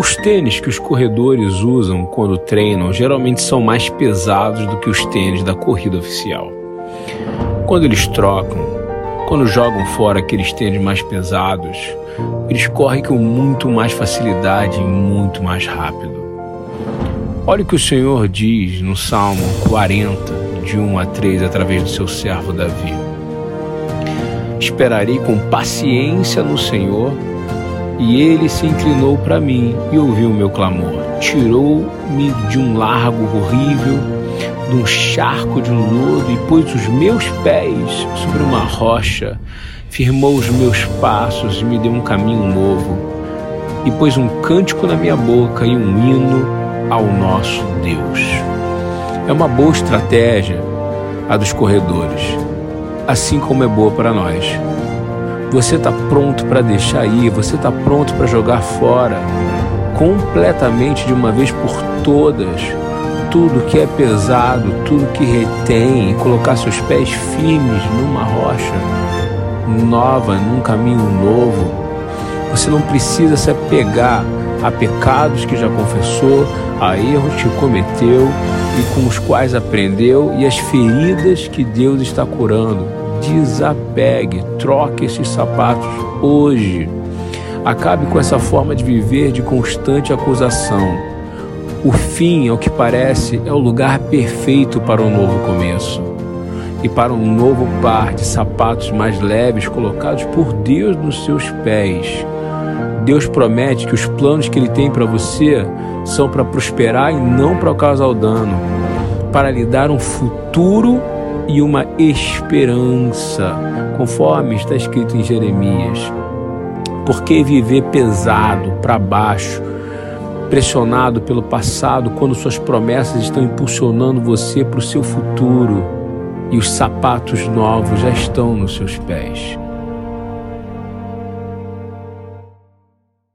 Os tênis que os corredores usam quando treinam geralmente são mais pesados do que os tênis da corrida oficial. Quando eles trocam, quando jogam fora aqueles tênis mais pesados, eles correm com muito mais facilidade e muito mais rápido. Olha o que o Senhor diz no Salmo 40, de 1 a 3, através do seu servo Davi. Esperarei com paciência no Senhor, e ele se inclinou para mim e ouviu o meu clamor. Tirou-me de um largo horrível, de um charco de lodo, e pôs os meus pés sobre uma rocha, firmou os meus passos e me deu um caminho novo, e pôs um cântico na minha boca e um hino ao nosso Deus. É uma boa estratégia a dos corredores, assim como é boa para nós. Você está pronto para deixar ir, você está pronto para jogar fora completamente de uma vez por todas tudo que é pesado, tudo que retém colocar seus pés firmes numa rocha nova, num caminho novo. Você não precisa se apegar a pecados que já confessou, a erros que cometeu e com os quais aprendeu e as feridas que Deus está curando. Desapegue, troque esses sapatos hoje. Acabe com essa forma de viver de constante acusação. O fim, ao que parece, é o lugar perfeito para um novo começo e para um novo par de sapatos mais leves colocados por Deus nos seus pés. Deus promete que os planos que Ele tem para você são para prosperar e não para causar dano, para lhe dar um futuro e uma esperança, conforme está escrito em Jeremias. Por que viver pesado para baixo, pressionado pelo passado, quando suas promessas estão impulsionando você para o seu futuro e os sapatos novos já estão nos seus pés?